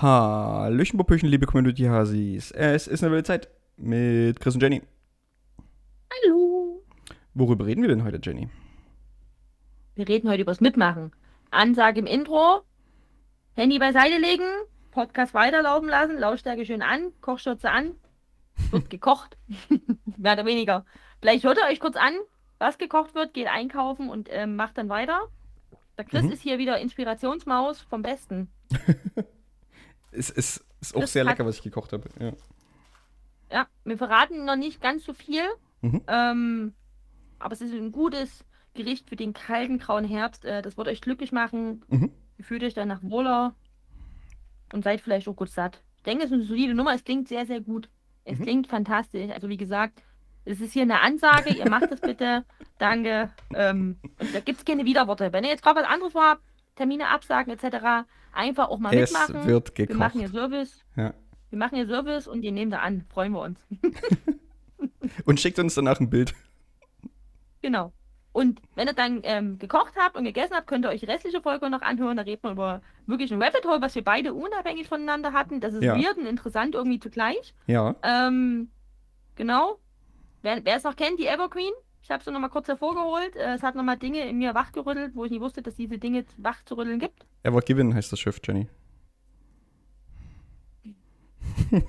Hallöchen, Popöchen, liebe Community Hasis. Es ist eine wilde Zeit mit Chris und Jenny. Hallo. Worüber reden wir denn heute, Jenny? Wir reden heute übers Mitmachen. Ansage im Intro. Handy beiseite legen, Podcast weiterlaufen lassen, Lautstärke schön an, Kochschürze an. Wird gekocht. Mehr oder weniger. Vielleicht hört ihr euch kurz an, was gekocht wird, geht einkaufen und ähm, macht dann weiter. Der Chris Mhm. ist hier wieder Inspirationsmaus vom Besten. Es ist, ist auch Das sehr lecker, was ich gekocht habe. Ja. Ja, wir verraten noch nicht ganz so viel. Mhm. Ähm, aber es ist ein gutes Gericht für den kalten, grauen Herbst. Äh, das wird euch glücklich machen. Mhm. Ihr fühlt euch danach wohler und seid vielleicht auch gut satt. Ich denke, es ist eine solide Nummer. Es klingt sehr, sehr gut. Es Mhm. klingt fantastisch. Also wie gesagt, es ist hier eine Ansage. Ihr macht das bitte. Danke. Ähm, da gibt es keine Widerworte. Wenn ihr jetzt gerade was anderes vorhabt, Termine absagen etc., einfach auch mal Es mitmachen. wird Wir machen hier gekocht. Service. Ja. Wir machen hier Service und die nehmen da an. Freuen wir uns. Und schickt uns danach ein Bild. Genau. Und wenn ihr dann ähm, gekocht habt und gegessen habt, könnt ihr euch die restliche Folge noch anhören. Da redet man über wirklich ein Rabbit Hole, was wir beide unabhängig voneinander hatten. Das ist Ja. weird und interessant irgendwie zugleich. Ja. Ähm, genau. Wer, wer es noch kennt, die Evergreen. Ich habe sie nochmal kurz hervorgeholt. Äh, es hat nochmal Dinge in mir wachgerüttelt, wo ich nicht wusste, dass diese Dinge wach zu rütteln gibt. Ever Given heißt das Schiff, Jenny.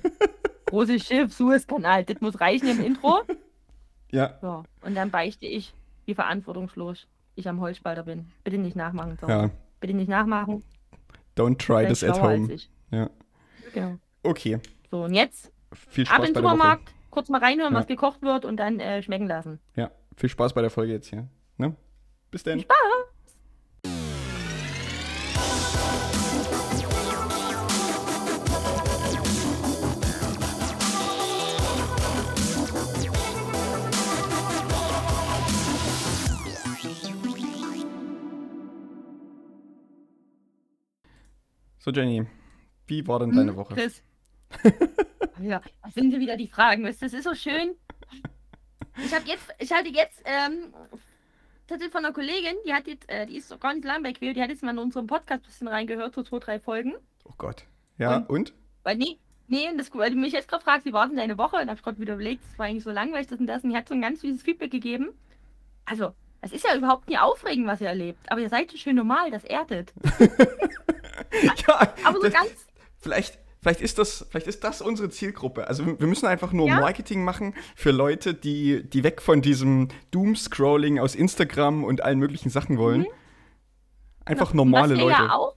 Großes Schiff, Suezkanal. Das muss reichen im Intro. Ja. Ja. Und dann beichte ich, wie verantwortungslos ich am Holzspalter bin. Bitte nicht nachmachen, Tom. Ja. Bitte nicht nachmachen. Don't try this at home. Ja. Genau. Okay. So, und jetzt Viel ab Spaß in den. Supermarkt, kurz mal reinhören, Ja. was gekocht wird und dann äh, schmecken lassen. Ja. Viel Spaß bei der Folge jetzt hier. Ne? Bis dann. So, Jenny, wie war denn deine Hm, Woche? Chris. ja, das sind wieder die Fragen. Das ist so schön. Ich habe jetzt, ich hatte jetzt ähm, tatsächlich von einer Kollegin, die hat jetzt, äh, die ist gar nicht lang bei Queer, die hat jetzt mal in unserem Podcast ein bisschen reingehört, so zwei, drei Folgen. Oh Gott. Ja, Und? und? Weil nee, nee, das, weil du mich jetzt gerade fragst, wie war denn deine Woche? Und hab ich gerade wieder überlegt, das war eigentlich so langweilig, das und das. Und die hat so ein ganz süßes Feedback gegeben. Also, es ist ja überhaupt nie aufregend, was ihr erlebt. Aber ihr seid so schön normal, das erdet. ja, Aber so das, ganz, vielleicht, vielleicht, ist das, vielleicht ist das unsere Zielgruppe. Also wir müssen einfach nur Ja. Marketing machen für Leute, die, die weg von diesem Doom-Scrolling aus Instagram und allen möglichen Sachen wollen. Einfach Genau. Normale was wir Leute. Ja auch,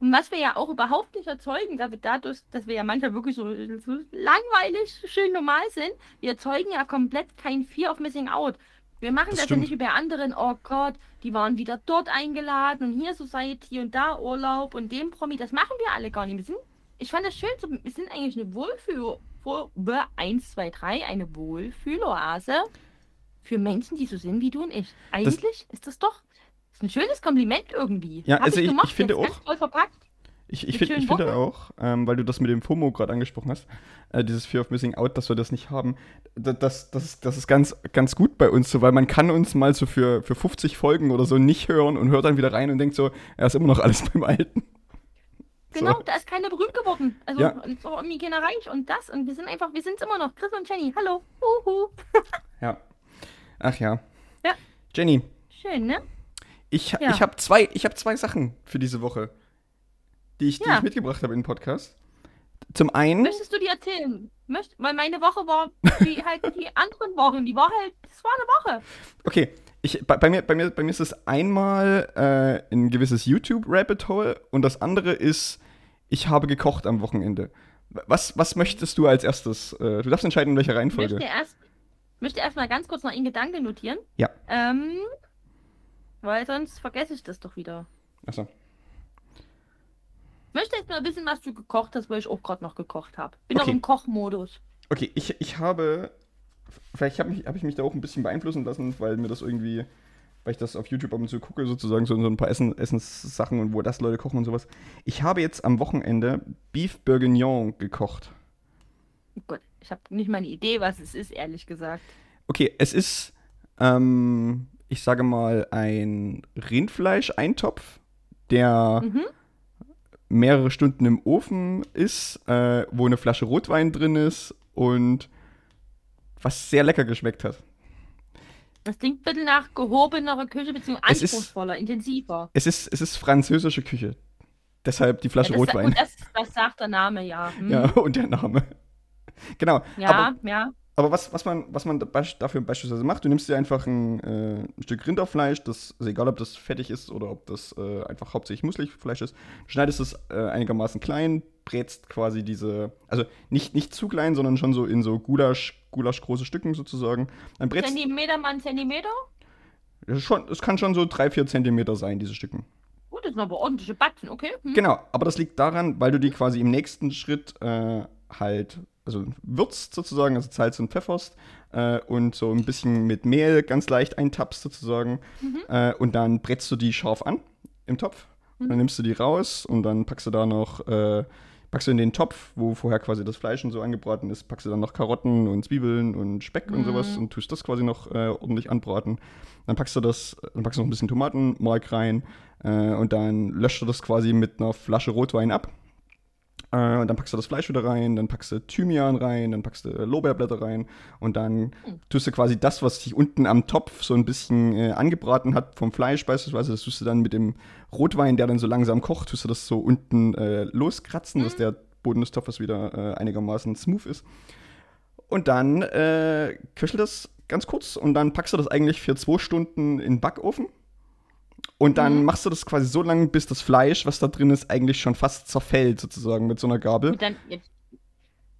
und was wir ja auch überhaupt nicht erzeugen, da wir dadurch, dass wir ja manchmal wirklich so, so langweilig, schön normal sind, wir erzeugen ja komplett kein Fear of Missing Out. Wir machen Das das, ja nicht wie bei anderen, oh Gott, die waren wieder dort eingeladen und hier Society und da Urlaub und dem Promi. Das machen wir alle gar nicht. Wir sind, ich fand das schön, so, wir sind eigentlich eine Wohlfühl, Wohl, 1, 2, 3, eine Wohlfühloase für Menschen, die so sind wie du und ich. Eigentlich ist das doch ist ein schönes Kompliment irgendwie. Ja, Hab also ich- gemocht, ich finde auch- toll verpackt. Ich, ich, find, ich finde auch, ähm, weil du das mit dem FOMO gerade angesprochen hast, äh, dieses Fear of Missing Out, dass wir das nicht haben, da- das, das, das ist ganz, ganz gut bei uns so, weil man kann uns mal so für, für 50 Folgen oder so nicht hören und hört dann wieder rein und denkt so, er ist immer noch alles beim Alten. Genau, So. da ist keiner berühmt geworden. Also Ja. und so irgendwie keiner reich und das. Und wir sind einfach, wir sind immer noch. Chris und Jenny, hallo. Uhu. Ja. Ach ja. Ja. Jenny, Schön, ne? ich, Ja. ich habe zwei, ich hab zwei Sachen für diese Woche, die ich, die Ja. ich mitgebracht habe in den Podcast. Zum einen, Möchtest du die erzählen? Möcht, weil meine Woche war wie halt die anderen Wochen. Die war halt, das war eine Woche. okay, ich, bei, bei, mir, bei, mir, bei mir ist es einmal äh, ein gewisses YouTube-Rabbit Hole und das andere ist, ich habe gekocht am Wochenende. Was, was möchtest du als erstes? Äh, du darfst entscheiden, in welcher Ich Reihenfolge. möchte erst, möchte erst mal ganz kurz noch einen Gedanke notieren. Ja. Ähm, weil sonst vergesse ich das doch wieder. Achso. Ich möchte jetzt mal wissen, was du gekocht hast, weil ich auch gerade noch gekocht habe. Bin Okay. noch im Kochmodus. Okay, ich, ich habe. Vielleicht habe hab ich mich da auch ein bisschen beeinflussen lassen, weil mir das irgendwie. Weil ich das auf YouTube ab und zu gucke, sozusagen, so, so ein paar Essen, Essenssachen und wo das Leute kochen und sowas. Ich habe jetzt am Wochenende Beef Bourguignon gekocht. Gut, ich habe nicht mal eine Idee, was es ist, ehrlich gesagt. Okay, es ist, ähm, ich sage mal, ein Rindfleisch-Eintopf, der Mhm. mehrere Stunden im Ofen ist, äh, wo eine Flasche Rotwein drin ist und was sehr lecker geschmeckt hat. Das klingt ein bisschen nach gehobenerer Küche, beziehungsweise Es ist- anspruchsvoller, intensiver. Es ist, es ist französische Küche. Deshalb die Ja, Flasche das, Rotwein. das, das sagt der Name, ja. Hm. Ja, und der Name. Genau. ja, Aber, ja. Aber was, was man, was man dafür beispielsweise macht, du nimmst dir einfach ein, äh, ein Stück Rinderfleisch, das ist egal, ob das fettig ist oder ob das äh, einfach hauptsächlich Muskelfleisch ist, schneidest es äh, einigermaßen klein, brätst quasi diese, also nicht, nicht zu klein, sondern schon so in so Gulasch, Gulasch große Stücken sozusagen. Dann brätst Zentimeter mal ein Zentimeter? schon, das kann schon so drei, vier Zentimeter sein, diese Stücken. Gut, das sind aber ordentliche Batzen, okay. Hm. Genau, aber das liegt daran, weil du die quasi im nächsten Schritt äh, halt, also würzt sozusagen, also Salz und pfefferst äh, und so ein bisschen mit Mehl ganz leicht eintappst sozusagen äh, und dann brätst du die scharf an im Topf. Und dann nimmst du die raus und dann packst du da noch, äh, packst du in den Topf, wo vorher quasi das Fleisch und so angebraten ist, packst du dann noch Karotten und Zwiebeln und Speck und sowas und tust das quasi noch äh, ordentlich anbraten. Dann packst du das, dann packst du noch ein bisschen Tomatenmark rein äh, und dann löscht du das quasi mit einer Flasche Rotwein ab. Äh, und dann packst du das Fleisch wieder rein, dann packst du Thymian rein, dann packst du Lorbeerblätter rein und dann tust du quasi das, was sich unten am Topf so ein bisschen äh, angebraten hat vom Fleisch beispielsweise, das tust du dann mit dem Rotwein, der dann so langsam kocht, tust du das so unten äh, loskratzen, dass der Boden des Topfes wieder äh, einigermaßen smooth ist. Und dann äh, köchelt das ganz kurz und dann packst du das eigentlich für zwei Stunden in den Backofen. Und dann Mhm. machst du das quasi so lange, bis das Fleisch, was da drin ist, eigentlich schon fast zerfällt, sozusagen mit so einer Gabel. Dann, jetzt,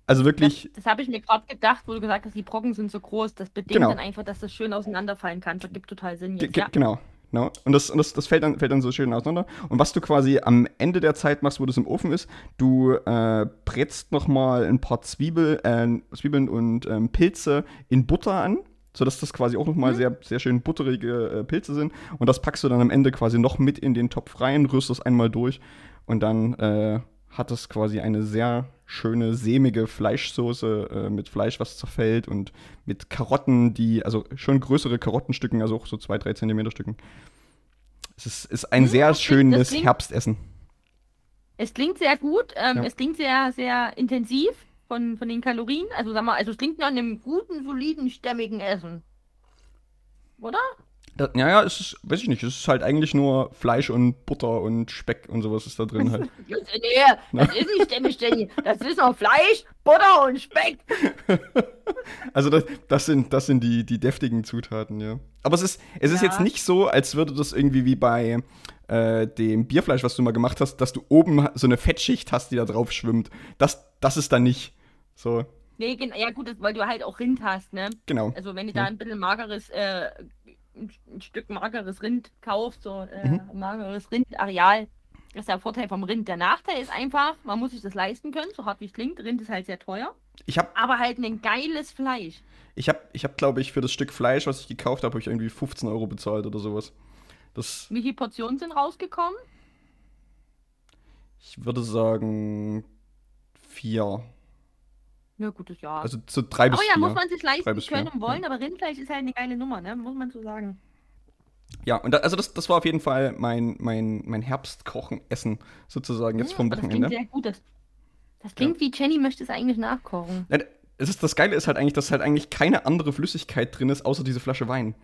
Also das wirklich, das habe ich mir gerade gedacht, wo du gesagt hast, die Brocken sind so groß. Das bedingt Genau. dann einfach, dass das schön auseinanderfallen kann. Das gibt total Sinn jetzt. ge Ja. genau. genau. Und, das, und das, das fällt, dann, fällt dann so schön auseinander. Und was du quasi am Ende der Zeit machst, wo das im Ofen ist, du äh, brätst noch mal ein paar Zwiebel, äh, Zwiebeln und ähm, Pilze in Butter an, sodass das quasi auch noch mal sehr, sehr schön butterige äh, Pilze sind. Und das packst du dann am Ende quasi noch mit in den Topf rein, rührst das einmal durch und dann äh, hat das quasi eine sehr schöne, sämige Fleischsoße äh, mit Fleisch, was zerfällt und mit Karotten, die, also schon größere Karottenstücken, also auch so zwei, drei Zentimeter Stücken. Es ist, ist ein Hm, sehr schönes klingt- Herbstessen. Es klingt sehr gut. Ähm, Ja. Es klingt sehr, sehr intensiv von, von den Kalorien. Also sag mal, also es klingt nach einem guten, soliden, stämmigen Essen. Oder? Ja, ja, es ist, weiß ich nicht, es ist halt eigentlich nur Fleisch und Butter und Speck und sowas ist da drin halt. Nee, das ist nicht stämmig, Jenny. Das ist noch Fleisch, Butter und Speck. Also das, das sind, das sind die, die deftigen Zutaten, ja. Aber es ist, es ist Ja. jetzt nicht so, als würde das irgendwie wie bei äh, dem Bierfleisch, was du mal gemacht hast, dass du oben so eine Fettschicht hast, die da drauf schwimmt. Das, das ist dann nicht so. Nee, ja gut, das, weil du halt auch Rind hast, ne? Genau. Also wenn du da ein bisschen mageres, äh, ein, Stück mageres Rind kaufst, so äh, Mhm. mageres Rindareal, das ist der Vorteil vom Rind. Der Nachteil ist einfach, man muss sich das leisten können, so hart wie es klingt. Rind ist halt sehr teuer, Ich habe, aber halt ein geiles Fleisch. ich hab, ich hab, glaube ich, für das Stück Fleisch, was ich gekauft habe, habe ich irgendwie 15 Euro bezahlt oder sowas. Das, Wie viele Portionen sind rausgekommen? ich würde sagen, vier. Na gut, das ja. Also zu drei bis aber ja, vier. muss man sich leisten bis können vier, und wollen, aber Rindfleisch ist halt eine geile Nummer, ne? Muss man so sagen. Ja, und da, also das, das war auf jeden Fall mein, mein, mein Herbstkochen-Essen sozusagen jetzt Ja, vom aber das Wochenende. klingt sehr gut. Das, das klingt wie Jenny möchte es eigentlich nachkochen. Ja, es ist, das Geile ist halt eigentlich, dass halt eigentlich keine andere Flüssigkeit drin ist, außer diese Flasche Wein.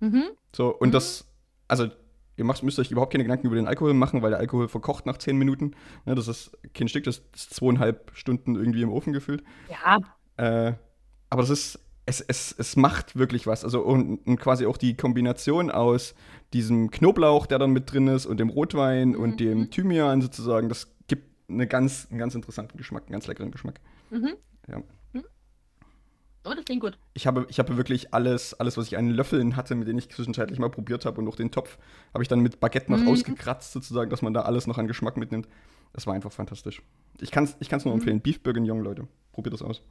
Mhm. So, und Mhm. das, also, ihr macht, müsst euch überhaupt keine Gedanken über den Alkohol machen, weil der Alkohol verkocht nach 10 Minuten. Ne, das ist kein Stück, das ist zweieinhalb Stunden irgendwie im Ofen gefüllt. Ja, Äh, aber das ist, es, es, es macht wirklich was. Also, und, und quasi auch die Kombination aus diesem Knoblauch, der dann mit drin ist, und dem Rotwein und Mhm. dem Thymian sozusagen, das gibt eine ganz, einen ganz interessanten Geschmack, einen ganz leckeren Geschmack. Mhm. Ja. Oh, das klingt gut. Ich habe, ich habe wirklich alles, alles, was ich an Löffeln hatte, mit denen ich zwischenzeitlich mal probiert habe und auch den Topf, habe ich dann mit Baguette noch Mhm. ausgekratzt, sozusagen, dass man da alles noch an Geschmack mitnimmt. Das war einfach fantastisch. Ich kann es ich kann's nur Mhm. empfehlen. Beef Bourguignon, Leute. Probiert das aus.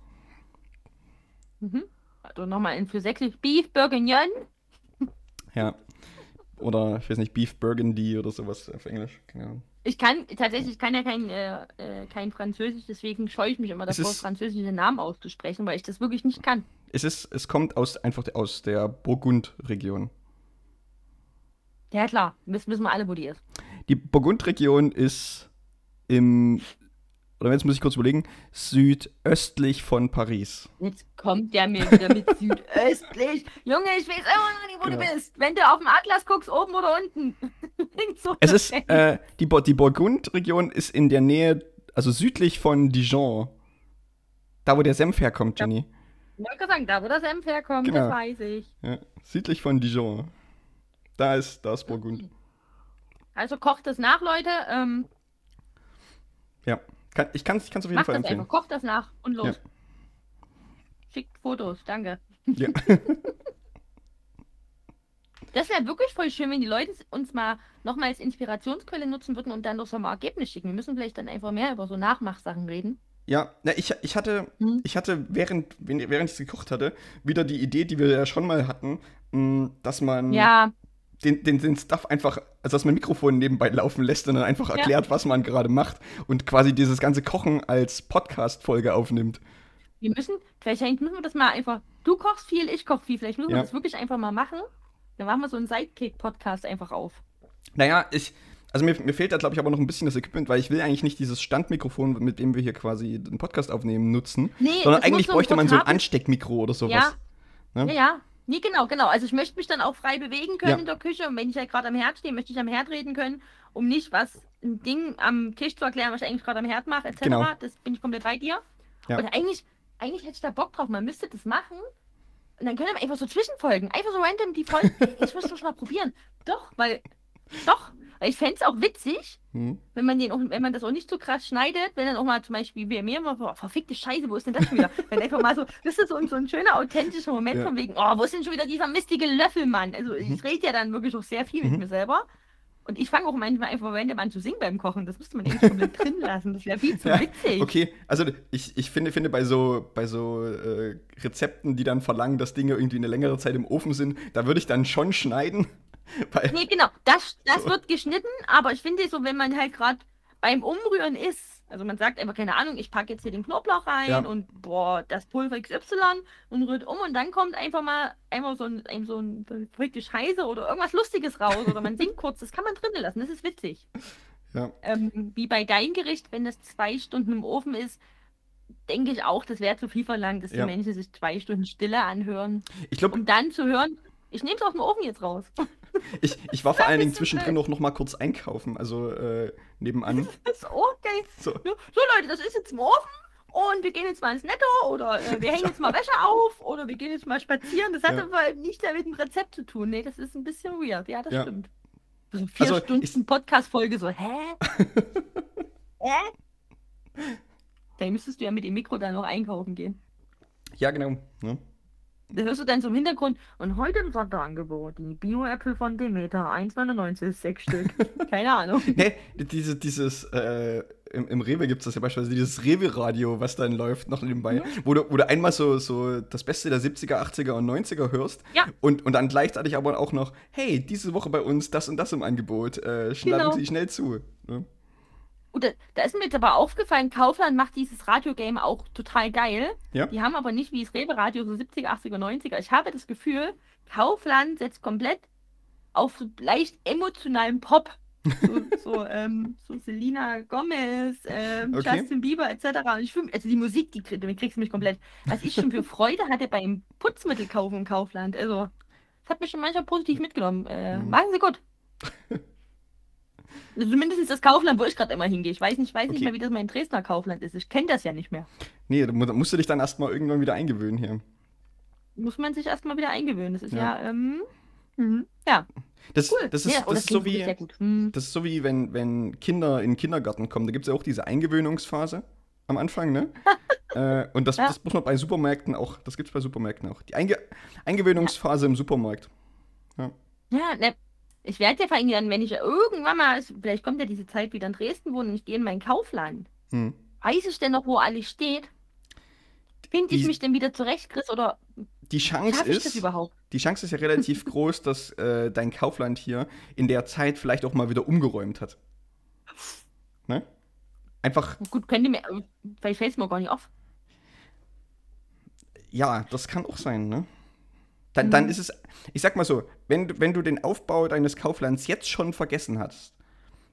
Mhm. Also nochmal in für sächsisch Beef Bourguignon. Ja. Oder, ich weiß nicht, Beef Burgundy oder sowas auf Englisch. Keine Ahnung. Ich kann tatsächlich, ich kann ja kein, äh, äh, kein Französisch, deswegen scheue ich mich immer davor, ist- französische Namen auszusprechen, weil ich das wirklich nicht kann. Es, ist, es kommt aus, einfach aus der Burgund-Region. Ja klar, wissen, wissen wir alle, wo die ist. Die Burgund-Region ist im, oder jetzt muss ich kurz überlegen, südöstlich von Paris. Jetzt kommt der mir wieder mit südöstlich. Junge, ich weiß immer noch nicht, wo Genau. du bist. Wenn du auf dem Atlas guckst, oben oder unten. Oder Es ist, äh, die, Bo die Burgund-Region ist in der Nähe, also südlich von Dijon. Da, wo der Senf herkommt, Jenny. Ich wollte gerade sagen, da wo das Senf herkommt, Genau. das weiß ich. Ja, südlich von Dijon. Da ist, da ist Burgund. Also kocht das nach, Leute. Ähm, Ja. Kann, ich kann es auf jeden Fall das empfehlen. einfach. Kocht das nach und los. Ja. Schickt Fotos, danke. Ja. Das wäre wirklich voll schön, wenn die Leute uns mal nochmal als Inspirationsquelle nutzen würden und dann noch so mal Ergebnis schicken. Wir müssen vielleicht dann einfach mehr über so Nachmachsachen reden. Ja, na, ich, ich hatte, Hm. ich hatte während, während ich gekocht hatte, wieder die Idee, die wir ja schon mal hatten, mh, dass man Ja, den, den, den Stuff einfach, also dass man Mikrofon nebenbei laufen lässt und dann einfach erklärt, was man gerade macht und quasi dieses ganze Kochen als Podcast-Folge aufnimmt. Wir müssen, vielleicht müssen wir das mal einfach, du kochst viel, ich koche viel, vielleicht müssen wir Ja. das wirklich einfach mal machen. Dann machen wir so einen Sidekick-Podcast einfach auf. Naja, ich, also mir, mir fehlt da, glaube ich, aber noch ein bisschen das Equipment, weil ich will eigentlich nicht dieses Standmikrofon, mit dem wir hier quasi den Podcast aufnehmen, nutzen, Nee, sondern eigentlich so bräuchte man so ein Ansteckmikro oder sowas. Ja. Ne? Ja, ja. Nee, genau, genau. Also ich möchte mich dann auch frei bewegen können Ja. in der Küche und wenn ich halt gerade am Herd stehe, möchte ich am Herd reden können, um nicht was ein Ding am Tisch zu erklären, was ich eigentlich gerade am Herd mache, etc. Genau. Das bin ich komplett bei dir. Ja. Und eigentlich, eigentlich hätte ich da Bock drauf. Man müsste das machen und dann können wir einfach so Zwischenfolgen, einfach so random die Folgen. ich muss das mal probieren. Doch, weil, doch, weil ich fände es auch witzig, Hm. wenn man den auch, wenn man das auch nicht so krass schneidet, wenn dann auch mal zum Beispiel wie mir mal, boah, verfickte Scheiße, wo ist denn das schon wieder? wenn einfach mal so, das ist so, ein- so ein schöner, authentischer Moment Ja. von wegen, oh, wo ist denn schon wieder dieser mistige Löffelmann? Also ich rede ja dann wirklich auch sehr viel Mhm. mit mir selber. Und ich fange auch manchmal einfach random an zu singen beim Kochen. Das müsste man eigentlich komplett drin lassen. Das wäre viel zu Ja, witzig. Okay, also ich, ich finde, finde bei so, bei so äh, Rezepten, die dann verlangen, dass Dinge irgendwie eine längere Zeit im Ofen sind, da würde ich dann schon schneiden. Weil, Nee, genau, das, das So. wird geschnitten, aber ich finde so, wenn man halt gerade beim Umrühren ist, also man sagt einfach, keine Ahnung, ich packe jetzt hier den Knoblauch rein Ja. und boah, das Pulver XY und rührt um und dann kommt einfach mal einfach so ein, ein, so ein verrückte Scheiße oder irgendwas Lustiges raus oder man singt kurz, das kann man drinnen lassen, das ist witzig. ja, Ähm, wie bei deinem Gericht, wenn das zwei Stunden im Ofen ist, denke ich auch, das wäre zu viel verlangt, dass Ja. die Menschen sich zwei Stunden Stille anhören, ich glaube, um dann zu hören, ich nehme es aus dem Ofen jetzt raus. ich, ich war vor allen Dingen zwischendrin auch noch mal kurz einkaufen, also äh, nebenan. Das ist okay. So. So Leute, das ist jetzt im Ofen und wir gehen jetzt mal ins Netto oder äh, wir hängen jetzt mal Wäsche auf oder wir gehen jetzt mal spazieren. Das hat Ja. aber nicht mit dem Rezept zu tun. Nee, das ist ein bisschen weird. Ja, das Ja. stimmt. So vier Also, Stunden Podcast-Folge, so, hä? hä? Dann müsstest du ja mit dem Mikro dann noch einkaufen gehen. Ja, genau. Ne? Da hörst du dann so im Hintergrund und heute im Sonderangebot die Bio-Äpfel von Demeter, 1,99, sechs Stück. Keine Ahnung. Nee, diese, dieses, äh, im, im Rewe gibt es das ja beispielsweise, dieses Rewe-Radio, was dann läuft, noch nebenbei, Mhm. wo, du, wo du einmal so, so das Beste der 70er, 80er und 90er hörst Ja. und, und dann gleichzeitig aber auch noch, hey, diese Woche bei uns das und das im Angebot, äh, schlagen Genau. Sie schnell zu. Ne? Und da, ist mir jetzt aber aufgefallen, Kaufland macht dieses Radio-Game auch total geil. Ja. Die haben aber nicht wie das Rewe-Radio so 70er, 80er, 90er. Ich habe das Gefühl, Kaufland setzt komplett auf so leicht emotionalen Pop. So, so, ähm, so Selena Gomez, ähm, Okay. Justin Bieber etc. Und ich fühl, also die Musik, die damit kriegst du mich komplett. Was ich schon für Freude hatte beim Putzmittelkaufen im Kaufland. Also, das hat mich schon manchmal positiv mitgenommen. Äh, Mhm. Machen Sie gut. Also Zumindest das Kaufland, wo ich gerade immer hingehe. Ich weiß nicht, weiß nicht Okay. mehr, wie das mein Dresdner Kaufland ist. Ich kenne das ja nicht mehr. Nee, da mu- da musst du dich dann erstmal irgendwann wieder eingewöhnen hier. Muss man sich erstmal wieder eingewöhnen. Das ist Ja. ja, ähm, mhm. ja, Das, cool. das ist, ja, oh, das ist so wie. Hm. Das ist so wie wenn, wenn Kinder in den Kindergarten kommen. Da gibt es ja auch diese Eingewöhnungsphase am Anfang, ne? äh, und das, Ja. das muss man bei Supermärkten auch, das gibt es bei Supermärkten auch. Die Einge Eingewöhnungsphase im Supermarkt. Ja, ne, ich werde ja vor allem dann, wenn ich irgendwann mal, vielleicht kommt ja diese Zeit wieder in Dresden wohnen und ich gehe in mein Kaufland. Hm. Weiß ich denn noch, wo alles steht? Finde ich Die- mich denn wieder zurecht, Chris? Oder Die Chance ist, überhaupt? die Chance ist ja relativ groß, dass äh, dein Kaufland hier in der Zeit vielleicht auch mal wieder umgeräumt hat. Ne? Einfach, Gut, könnte mir, äh, vielleicht fällt es mir gar nicht auf. ja, das kann auch sein, ne? Dann, dann Mhm. ist es, ich sag mal so, wenn, du- wenn du den Aufbau deines Kauflands jetzt schon vergessen hast,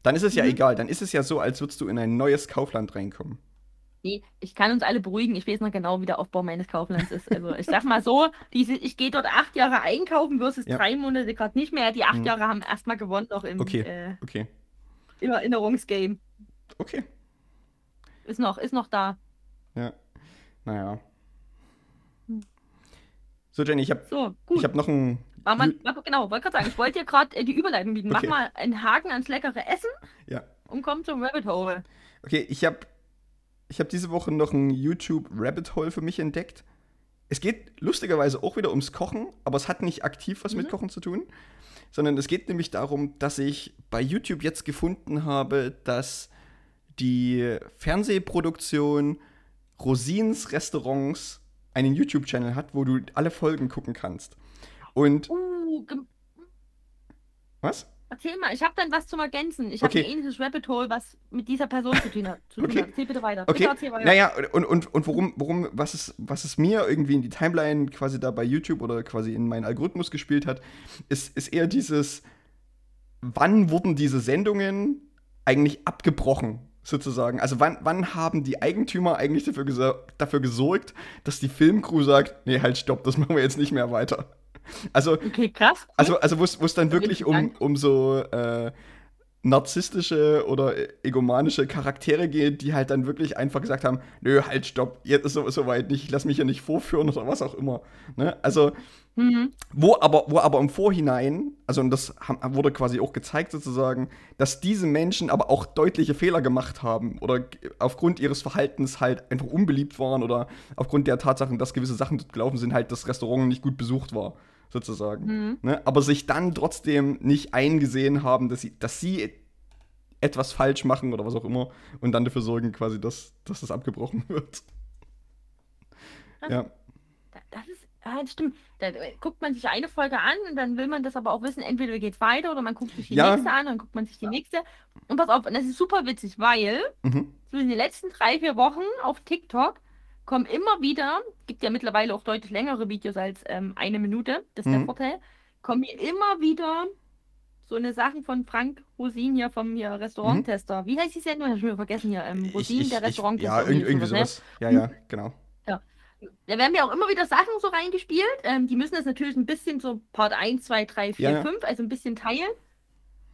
Dann ist es ja Mhm. egal. Dann ist es ja so, als würdest du in ein neues Kaufland reinkommen. Nee, ich kann uns alle beruhigen. Ich weiß noch genau, wie der Aufbau meines Kauflands ist. Also ich sag mal so, diese, ich gehe dort acht Jahre einkaufen versus Ja. drei Monate gerade nicht mehr. Die acht Mhm. Jahre haben erstmal gewonnen, noch im, Okay. äh, Okay. im Erinnerungsgame. Okay. Ist noch, ist noch da. Ja. Naja. So, Jenny, ich habe So, gut. ich hab noch ein. War man, war, genau, wollte gerade sagen, ich wollte dir gerade äh, die Überleitung bieten. Okay. Mach mal einen Haken ans leckere Essen Ja. und komm zum Rabbit Hole. Okay, ich habe ich hab diese Woche noch ein YouTube Rabbit Hole für mich entdeckt. Es geht lustigerweise auch wieder ums Kochen, aber es hat nicht aktiv was mit Mhm. Kochen zu tun, sondern es geht nämlich darum, dass ich bei YouTube jetzt gefunden habe, dass die Fernsehproduktion Rosins Restaurants einen YouTube-Channel hat, wo du alle Folgen gucken kannst. Und Uh, was? erzähl mal, ich habe dann was zum Ergänzen. Ich habe Okay. ein ähnliches Rabbit Hole, was mit dieser Person zu tun hat. Zu tun Okay. hat. Erzähl bitte weiter. Okay, Bitte erzähl weiter. naja, und, und, und worum, worum, was es, was es mir irgendwie in die Timeline quasi da bei YouTube oder quasi in meinen Algorithmus gespielt hat, ist, ist eher dieses, wann wurden diese Sendungen eigentlich abgebrochen, sozusagen? Also wann, wann haben die Eigentümer eigentlich dafür, gesa- dafür gesorgt, dass die Filmcrew sagt, nee, halt, stopp, das machen wir jetzt nicht mehr weiter. Also, Okay, krass. also, also wo es wo es dann wirklich ich um, um so äh, narzisstische oder egomanische Charaktere geht, die halt dann wirklich einfach gesagt haben, nö, halt, stopp, jetzt ist so, soweit nicht, ich lass mich hier nicht vorführen oder was auch immer. Ne? Also, Mhm. wo aber, wo aber im Vorhinein, also und das wurde quasi auch gezeigt sozusagen, dass diese Menschen aber auch deutliche Fehler gemacht haben oder aufgrund ihres Verhaltens halt einfach unbeliebt waren oder aufgrund der Tatsachen, dass gewisse Sachen dort gelaufen sind, halt das Restaurant nicht gut besucht war, sozusagen. Mhm. Ne? Aber sich dann trotzdem nicht eingesehen haben, dass sie, dass sie etwas falsch machen oder was auch immer und dann dafür sorgen quasi, dass, dass das abgebrochen wird. Krass. Ja. Da- Das ist, ah, das stimmt. Da guckt man sich eine Folge an und dann will man das aber auch wissen, entweder geht weiter oder man guckt sich die Ja. nächste an, dann guckt man sich die nächste. Und pass auf, und das ist super witzig, weil Mhm. so in den letzten drei, vier Wochen auf TikTok kommen immer wieder, gibt ja mittlerweile auch deutlich längere Videos als ähm, eine Minute, das ist der Mhm. Vorteil, kommen hier immer wieder so eine Sachen von Frank Rosin hier vom hier Restauranttester. Wie heißt die Sendung? Hab ich schon wieder vergessen hier. Ähm, Rosin, der Restauranttester. Ja, irgendwie, irgendwie ne? sowas. Ja, ja, genau. Da werden mir auch immer wieder Sachen so reingespielt. Ähm, die müssen das natürlich ein bisschen so Part 1, 2, 3, 4, Ja, ja. 5, also ein bisschen teilen.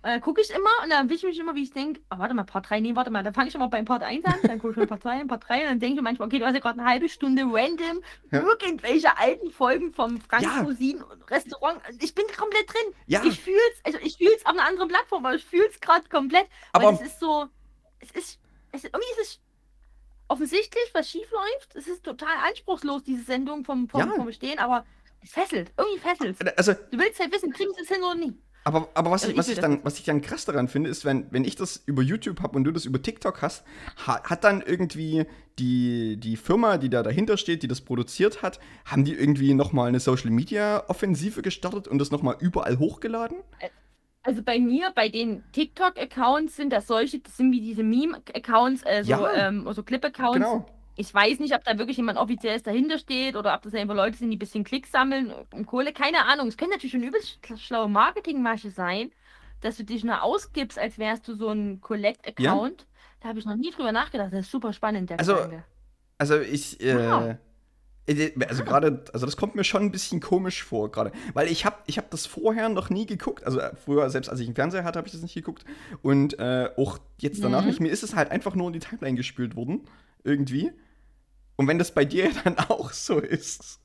Äh, gucke ich immer und dann wische ich mich immer, wie ich denke, oh, warte mal, Part 3, nee, warte mal, dann fange ich immer beim Part 1 an, dann gucke ich mir Part 2 an, Part 3 und dann denke ich mir manchmal, okay, du hast ja gerade eine halbe Stunde random Ja. irgendwelche alten Folgen vom Frank Ja. Rosin Restaurant. Ich bin komplett drin. Ja, Ich fühl's, also ich fühl's auf einer anderen Plattform, aber ich fühl's gerade komplett. Aber es ist so, es ist, es ist, irgendwie ist es offensichtlich, was schief läuft. Es ist total anspruchslos, diese Sendung vom, vom, Ja. vom Bestehen, aber es fesselt. Irgendwie fesselt also Du willst halt wissen, kriegen sie es hin oder nie? Aber, aber was, Also ich, was, ich dann, was ich dann krass daran finde, ist, wenn, wenn ich das über YouTube habe und du das über TikTok hast, ha, hat dann irgendwie die, die Firma, die da dahinter steht, die das produziert hat, haben die irgendwie nochmal eine Social-Media-Offensive gestartet und das nochmal überall hochgeladen? Also bei mir, bei den TikTok-Accounts sind das solche, das sind wie diese Meme-Accounts, äh, so, Ja. ähm, so Clip-Accounts. Genau. Ich weiß nicht, ob da wirklich jemand offizielles dahinter steht oder ob das einfach Leute sind, die ein bisschen Klicks sammeln um Kohle. Keine Ahnung. Es könnte natürlich schon übelst schlaue Marketingmasche sein, dass du dich nur ausgibst, als wärst du so ein Collect-Account. Da habe ich noch nie drüber nachgedacht. Das ist super spannend, der Also, Gedanke. Also ich, äh, Wow. äh, also gerade, also das kommt mir schon ein bisschen komisch vor gerade, weil ich habe ich hab das vorher noch nie geguckt, also äh, früher, selbst als ich einen Fernseher hatte, habe ich das nicht geguckt und äh, auch jetzt danach Mhm. nicht, mir ist es halt einfach nur in die Timeline gespült worden, irgendwie. Und wenn das bei dir dann auch so ist,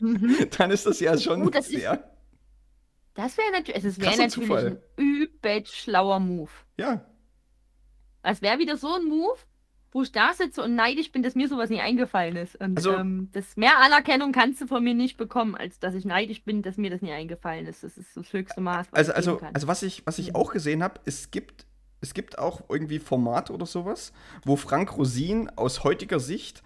Mhm. dann ist das ja schon Gut, das ist- sehr, Das wäre natürlich, es wäre natürlich Zufall. ein übelst schlauer Move. ja, Es wäre wieder so ein Move, wo ich da sitze und neidisch bin, dass mir sowas nie eingefallen ist. Und Also- ähm, das mehr Anerkennung kannst du von mir nicht bekommen, als dass ich neidisch bin, dass mir das nie eingefallen ist. Das ist das höchste Maß, was also, ich also, also was ich, was ich Mhm. auch gesehen habe, es gibt, es gibt auch irgendwie Formate oder sowas, wo Frank Rosin aus heutiger Sicht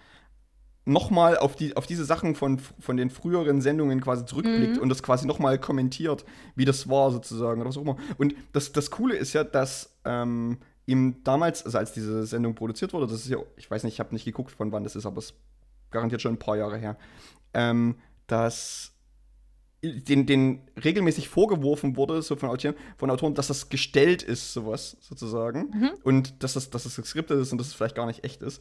nochmal auf, die, auf diese Sachen von, von den früheren Sendungen quasi zurückblickt Mhm. und das quasi nochmal kommentiert, wie das war sozusagen oder was auch immer. Und das, das Coole ist ja, dass ähm, ihm damals, also als diese Sendung produziert wurde, das ist ja, ich weiß nicht, ich habe nicht geguckt, von wann das ist, aber es garantiert schon ein paar Jahre her, ähm, dass den, den regelmäßig vorgeworfen wurde, so von Autoren, von Autoren, dass das gestellt ist, sowas sozusagen. Mhm. Und dass das, dass das geskriptet ist und dass es vielleicht gar nicht echt ist.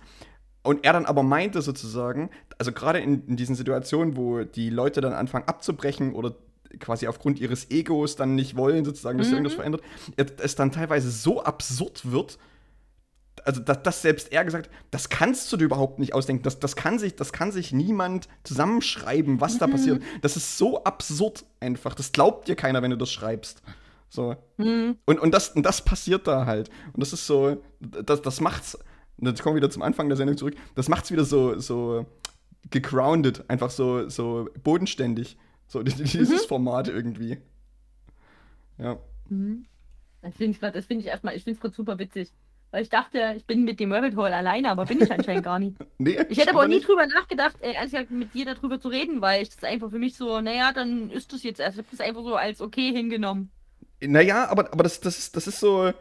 Und er dann aber meinte sozusagen, also gerade in, in diesen Situationen, wo die Leute dann anfangen abzubrechen oder quasi aufgrund ihres Egos dann nicht wollen, sozusagen, dass Mhm. irgendwas verändert, es dann teilweise so absurd wird, also dass, dass selbst er gesagt, hat, das kannst du dir überhaupt nicht ausdenken, das, das, kann sich, das kann sich niemand zusammenschreiben, was da Mhm. passiert. Das ist so absurd einfach, das glaubt dir keiner, wenn du das schreibst. So. Hm. Und, und, das, und das passiert da halt. Und das ist so, das, das macht's, und jetzt kommen wir wieder zum Anfang der Sendung zurück, das macht's wieder so, so gegroundet, einfach so, so bodenständig. So dieses Format irgendwie. Ja. Mhm. Das finde ich, das find ich erstmal, ich finde es gerade super witzig. Weil ich dachte, ich bin mit dem Rabbit Hole alleine, aber bin ich anscheinend gar nicht. Nee, Ich hätte aber auch nie nicht. drüber nachgedacht, äh, gesagt, mit dir darüber zu reden, weil ich das einfach für mich so, naja, dann ist das jetzt, also ich habe das einfach so als okay hingenommen. Naja, aber, aber das, das, das ist so.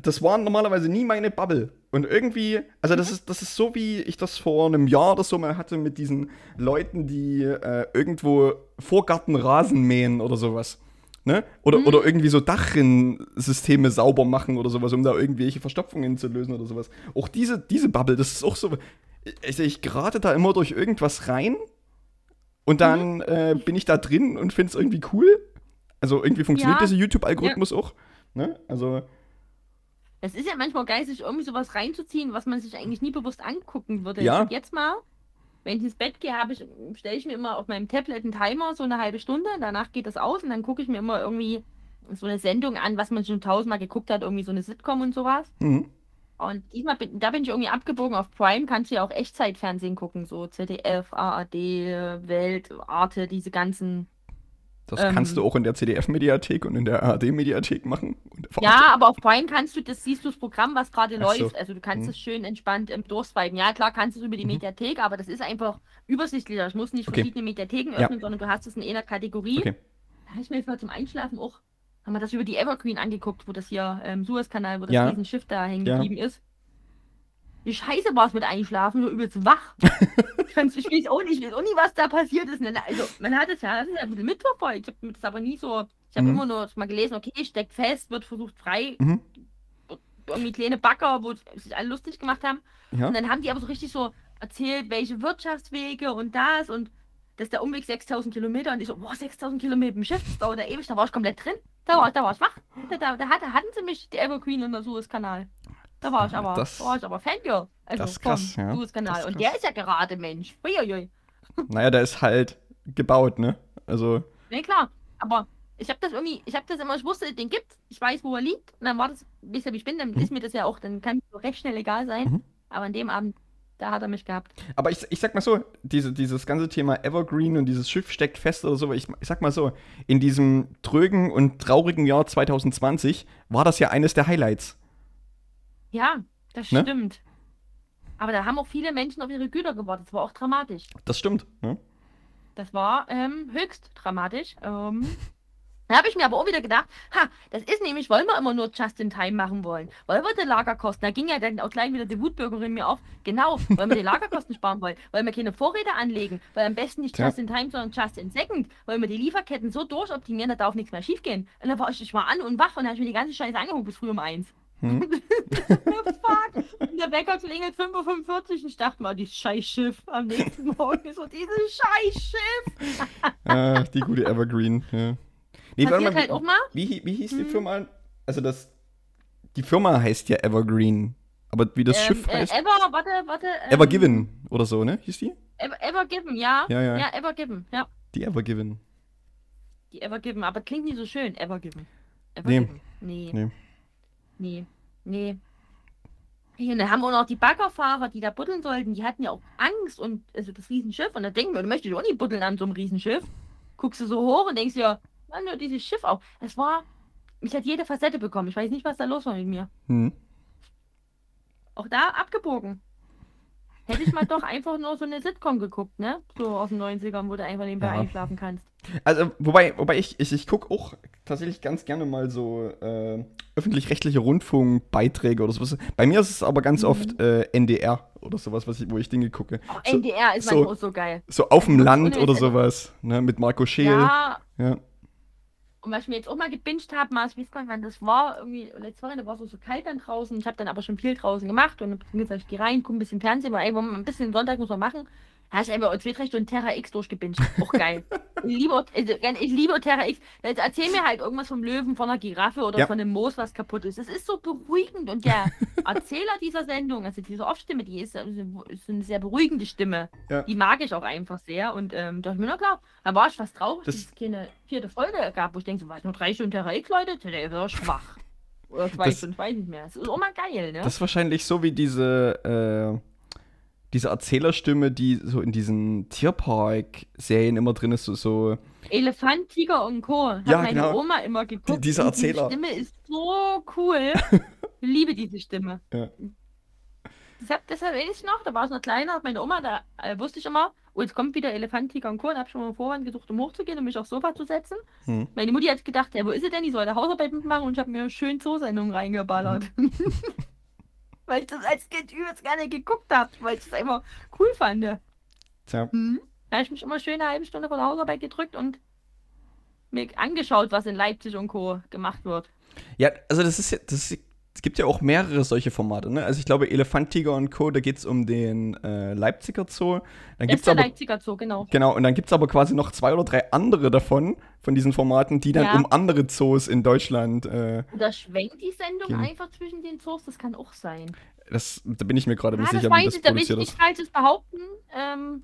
Das war normalerweise nie meine Bubble. Und irgendwie, also das ist, das ist so, wie ich das vor einem Jahr oder so mal hatte mit diesen Leuten, die äh, irgendwo Vorgarten Rasen mähen oder sowas. Ne? Oder, Mhm. oder irgendwie so Dachrinnsysteme sauber machen oder sowas, um da irgendwelche Verstopfungen zu lösen oder sowas. Auch diese, diese Bubble, das ist auch so. Also ich gerate da immer durch irgendwas rein und dann äh, bin ich da drin und finde es irgendwie cool. Also irgendwie funktioniert Ja. dieser YouTube-Algorithmus auch. Ne? Also, Es ist ja manchmal geil, sich irgendwie sowas reinzuziehen, was man sich eigentlich nie bewusst angucken würde. Ja. Jetzt mal, wenn ich ins Bett gehe, habe ich, stelle ich mir immer auf meinem Tablet einen Timer, so eine halbe Stunde, danach geht das aus und dann gucke ich mir immer irgendwie so eine Sendung an, was man schon tausendmal geguckt hat, irgendwie so eine Sitcom und sowas. mhm. Und diesmal bin, da bin ich irgendwie abgebogen auf Prime, kannst du ja auch Echtzeitfernsehen gucken, so ZDF, ARD, Welt, Arte, diese ganzen. Das Ähm. kannst du auch in der CDF-Mediathek und in der ARD-Mediathek machen. Ja, aber auf Prime kannst du, das siehst du das Programm, was gerade Ach so. läuft. Also du kannst Hm. es schön entspannt ähm, durchswipen. Ja, klar kannst du es über die Mhm. Mediathek, aber das ist einfach übersichtlicher. Ich muss nicht Okay. verschiedene Mediatheken Ja. öffnen, sondern du hast es in einer Kategorie. Okay. Da habe ich mir jetzt mal zum Einschlafen auch, haben wir das über die Evergreen angeguckt, wo das hier ähm, Suezkanal, wo das Ja. Riesenschiff da hängen Ja. geblieben ist. Wie scheiße war es mit Einschlafen, nur übelst wach. ich weiß auch nicht, ich weiß auch nicht, was da passiert ist. Also, man hat es ja, das ist ja ein bisschen mitverfolgt. Ich habe das aber nie so, ich habe Mhm. immer nur mal gelesen, okay, steckt fest, wird versucht frei, Mhm. irgendwie kleine Bagger, wo sich alle lustig gemacht haben. Ja. Und dann haben die aber so richtig so erzählt, welche Wirtschaftswege und das und dass der Umweg 6000 Kilometer und ich so, boah, 6000 Kilometer im Schiff, das dauert ja ewig, da war ich komplett drin. Da war, da war ich wach. Da, da, da hatte, hatten sie mich, die Evergreen und der Suezkanal. Da war ich aber, Das- da war ich aber Fangirl. Also das ist vom krass, ja. Suezkanal. ist Und der ist ja gerade Mensch. Uiuiui. Naja, der ist halt gebaut, ne? Also, Ne, klar. Aber ich habe das irgendwie, ich habe das immer, ich wusste, den gibt's, ich weiß, wo er liegt. Und dann war das, wisst ihr, wie ich bin, dann Mhm. ist mir das ja auch, dann kann so recht schnell egal sein. Mhm. Aber an dem Abend, da hat er mich gehabt. aber ich, ich sag mal so, diese, dieses ganze Thema Evergreen und dieses Schiff steckt fest oder so, ich, ich sag mal so, in diesem trögen und traurigen Jahr 2020 war das ja eines der Highlights. Ja, das Ne? stimmt. Aber da haben auch viele Menschen auf ihre Güter gewartet. Das war auch dramatisch. Das stimmt, ne? Das war ähm, höchst dramatisch. Ähm, da habe ich mir aber auch wieder gedacht, ha, das ist nämlich, weil wir immer nur just in time machen wollen. Weil wir die Lagerkosten, da ging ja dann auch gleich wieder die Wutbürgerin mir auf, genau, weil wir die Lagerkosten sparen wollen, weil wir keine Vorräte anlegen, weil am besten nicht Tja. just in time, sondern just in second, weil wir die Lieferketten so durchoptimieren, da darf nichts mehr schiefgehen. Und dann war ich, ich war an und wach und habe ich mir die ganze Scheiße angeguckt bis früh um eins. Hm? Fuck. Und der Wecker klingelt 5.45 Uhr und ich dachte mal, dieses Scheißschiff am nächsten Morgen. So, dieses Scheißschiff. äh, die gute Evergreen, ja. Nee, warte Passiert mal, halt auch mal. wie, wie, wie hieß die Hm. Firma? Also das, die Firma heißt ja Evergreen, aber wie das ähm, Schiff äh, heißt? Ever, warte, warte. Ähm, Ever Given oder so, ne? Hieß die? Ever, Ever Given, ja. Ja, ja. Ja, Ever Given, ja. Die Ever Given. Die Ever Given, aber klingt nicht so schön. Ever Given. Ever Nee. Nee. Nee. Nee. Nee. Und dann haben wir auch noch die Baggerfahrer, die da buddeln sollten, die hatten ja auch Angst und also das Riesenschiff. Und da denken wir, du möchtest auch nicht buddeln an so einem Riesenschiff. Guckst du so hoch und denkst dir, Mann, nur dieses Schiff auch. Es war, mich hat jede Facette bekommen. Ich weiß nicht, was da los war mit mir. Hm. Auch da abgebogen. Hätte ich mal doch einfach nur so eine Sitcom geguckt, ne? So aus den 90ern, wo du einfach nebenbei Ja. einschlafen kannst. Also, wobei, wobei ich, ich, ich gucke auch tatsächlich ganz gerne mal so äh, öffentlich-rechtliche Rundfunkbeiträge oder sowas. Bei mir ist es aber ganz Mhm. oft äh, NDR oder sowas, was ich, wo ich Dinge gucke. Auch So- NDR ist so- manchmal auch so geil. So auf dem Land oder sowas, ne, mit Marco Scheel. Ja, Ja. Und was ich mir jetzt auch mal gebinged habe, mal, ich weiß gar nicht, wann das war, irgendwie letztes Wochenende war es so kalt dann draußen. Ich habe dann aber schon viel draußen gemacht und dann gesagt, ich gehe rein, gucke ein bisschen Fernsehen, weil ey, ein bisschen Sonntag muss man machen. Hast du einfach zwei, drei Stunden Terra X durchgebinged. Auch geil. ich, liebe, also, ich liebe Terra X. Jetzt erzähl mir halt irgendwas vom Löwen, von einer Giraffe oder Ja. von einem Moos, was kaputt ist. Das ist so beruhigend. Und der Erzähler dieser Sendung, also diese Off-Stimme, die ist, also, ist eine sehr beruhigende Stimme. Ja. Die mag ich auch einfach sehr. Und ähm, da dachte ich mir, na klar, da war ich fast traurig, Das- dass es keine vierte Folge gab, wo ich denke, so, was, nur drei Stunden Terra X, Leute? Der ist ja schwach. Oder zwei Das- Stunden, weiß nicht mehr. Das ist auch mal geil, ne? Das ist wahrscheinlich so wie diese, äh, diese Erzählerstimme, die so in diesen Tierpark-Serien immer drin ist, so, so Elefant, Tiger und Co. Hat Ja, meine genau. Oma immer geguckt. dieser und Erzähler. Die Stimme ist so cool. ich liebe diese Stimme. Ja. Deshalb, deshalb weiß ich noch, da war es noch kleiner, meine Oma, da äh, wusste ich immer, oh, jetzt kommt wieder Elefant, Tiger und Co. Und hab schon mal einen Vorwand gesucht, um hochzugehen und mich aufs Sofa zu setzen. Hm. Meine Mutti hat gedacht, ja, wo ist sie denn? Die soll da Hausarbeit mitmachen und ich habe mir schön Zoosendungen reingeballert. weil ich das als Kind übelst gerne geguckt habe, weil ich das einfach cool fand. Tja, Mhm. Da habe ich mich immer schön eine halbe Stunde vor der Hausarbeit gedrückt und mir angeschaut, was in Leipzig und Co. gemacht wird. Ja, also das ist ja, das ist, es gibt ja auch mehrere solche Formate, ne? Also ich glaube, Elefant, Tiger und Co., da geht es um den äh, Leipziger Zoo. Dann gibt's ist der aber, Leipziger Zoo, genau. genau, und dann gibt es aber quasi noch zwei oder drei andere davon, von diesen Formaten, die dann Ja. um andere Zoos in Deutschland, äh, Oder schwenkt die Sendung Genau. einfach zwischen den Zoos? Das kann auch sein. das, da bin ich mir gerade Ah, nicht sicher, wie weiß das ich, da will ich nicht falsches behaupten. Ähm,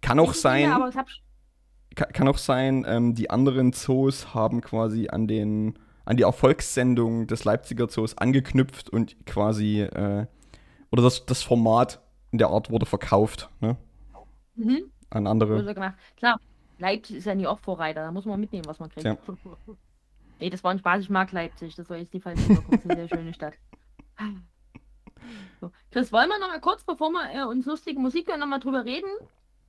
Kann auch sein, hab, kann, kann auch sein, ähm, die anderen Zoos haben quasi an den an die Erfolgssendung des Leipziger Zoos angeknüpft und quasi äh, oder das, das Format in der Art wurde verkauft, ne? mhm, An andere. gemacht. Klar, Leipzig ist ja nie auch Vorreiter. Da muss man mitnehmen, was man kriegt. Ja. Nee, das war ein Spaß. Ich mag Leipzig. Das soll jetzt die. Das ist eine sehr schöne Stadt. So. Chris, wollen wir noch mal kurz, bevor wir äh, uns lustige Musik hören, noch mal drüber reden,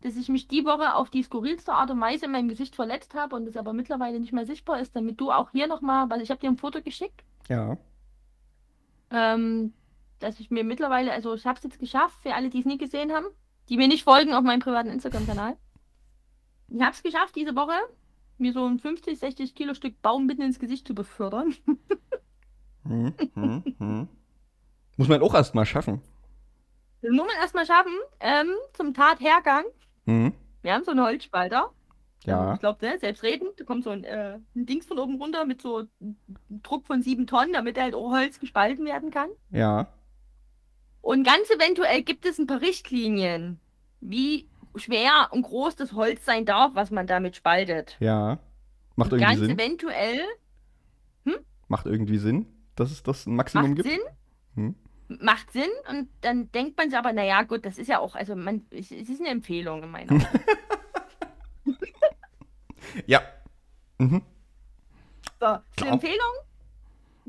dass ich mich die Woche auf die skurrilste Art und Weise in meinem Gesicht verletzt habe und es aber mittlerweile nicht mehr sichtbar ist, damit du auch hier noch mal, weil ich habe dir ein Foto geschickt, Ja. ähm, dass ich mir mittlerweile, also ich habe es jetzt geschafft, für alle, die es nie gesehen haben, die mir nicht folgen auf meinem privaten Instagram-Kanal. Ich habe es geschafft, diese Woche mir so ein 50, 60 Kilo Stück Baum mitten ins Gesicht zu befördern. Hm, hm, hm. Muss man auch erst mal schaffen. Das muss man erstmal schaffen. Ähm, zum Tathergang. Hm. Wir haben so einen Holzspalter. Ja. Ich glaube, ne, selbstredend. Da kommt so ein, äh, ein Dings von oben runter mit so einem Druck von sieben Tonnen, damit halt auch Holz gespalten werden kann. Ja. Und ganz eventuell gibt es ein paar Richtlinien, wie schwer und groß das Holz sein darf, was man damit spaltet. Ja. Macht Und irgendwie ganz Sinn. eventuell Macht irgendwie Sinn, dass es das ein Maximum macht gibt. Sinn, Hm. Macht Sinn und dann denkt man sich aber, naja, gut, das ist ja auch, also man, es, ist eine Empfehlung in meiner. Ja. Mhm. So, eine Klar. Empfehlung,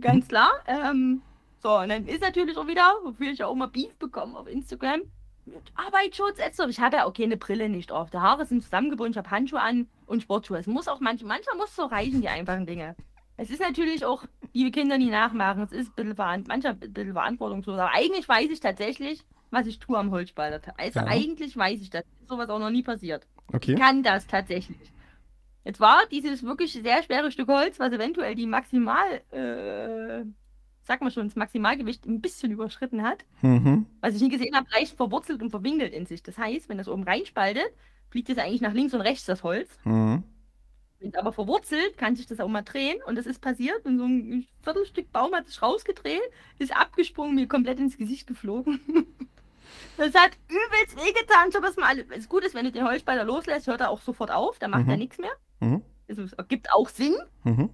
ganz klar. Ähm, so, und dann ist natürlich auch wieder, wofür ich ja auch mal Beef bekommen auf Instagram, mit Arbeitsschutz, etc. Ich habe ja auch keine Brille nicht auf. Die Haare sind zusammengebunden, ich habe Handschuhe an und Sportschuhe. Es muss auch manch, manchmal muss so reichen, die einfachen Dinge. Es ist natürlich auch, liebe Kinder, die nachmachen, es ist ein bisschen, mancher ein bisschen verantwortungslos. Aber eigentlich weiß ich tatsächlich, was ich tue am Holzspalter. Also Ja. eigentlich weiß ich das. Ist sowas auch noch nie passiert Okay. kann das tatsächlich. Jetzt war dieses wirklich sehr schwere Stück Holz, was eventuell die Maximal, äh, sag mal schon, das Maximalgewicht ein bisschen überschritten hat. Mhm. Was ich nie gesehen habe, leicht verwurzelt und verwinkelt in sich. Das heißt, wenn das oben reinspaltet, fliegt es eigentlich nach links und rechts, das Holz. Mhm. Es aber verwurzelt, kann sich das auch mal drehen. Und das ist passiert. Und so ein Viertelstück Baum hat sich rausgedreht, ist abgesprungen, mir komplett ins Gesicht geflogen. Das hat übelst wehgetan. Hab das mal. Das Gute ist, wenn du den Holzspalter loslässt, hört er auch sofort auf. Da macht Mhm. er nichts mehr. Mhm. Also, es ergibt auch Sinn. Mhm.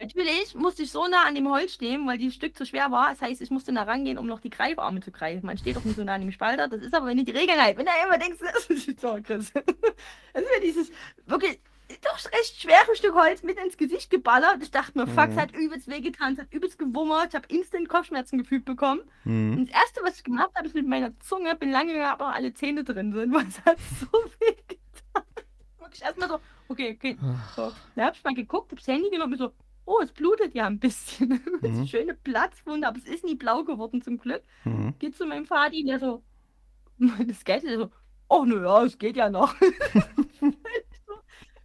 Natürlich musste ich so nah an dem Holz stehen, weil dieses Stück zu schwer war. Das heißt, ich musste nah rangehen, um noch die Greifarme zu greifen. Man steht doch nicht so nah an dem Spalter. Das ist aber, wenn du die Regeln halt. Wenn du immer denkst, das ist so, Chris. Das ist mir dieses wirklich doch recht schwere Stück Holz mit ins Gesicht geballert. Ich dachte mir, fuck, es Mhm. hat übelst wehgetan, es hat übelst gewummert. Ich habe instant Kopfschmerzen gefühlt bekommen. Mhm. Und das erste, was ich gemacht habe, ist mit meiner Zunge, bin lange gegangen, aber alle Zähne drin sind, weil es hat so wehgetan. Wirklich erstmal so, okay, okay. So. Da habe ich mal geguckt, hab's Handy genommen und so, oh, es blutet ja ein bisschen. Das Mhm. schöne Platzwunde, aber es ist nie blau geworden zum Glück. Mhm. Geht zu meinem Vati, der so, das Geld, der so, oh nö, ja, es geht ja noch.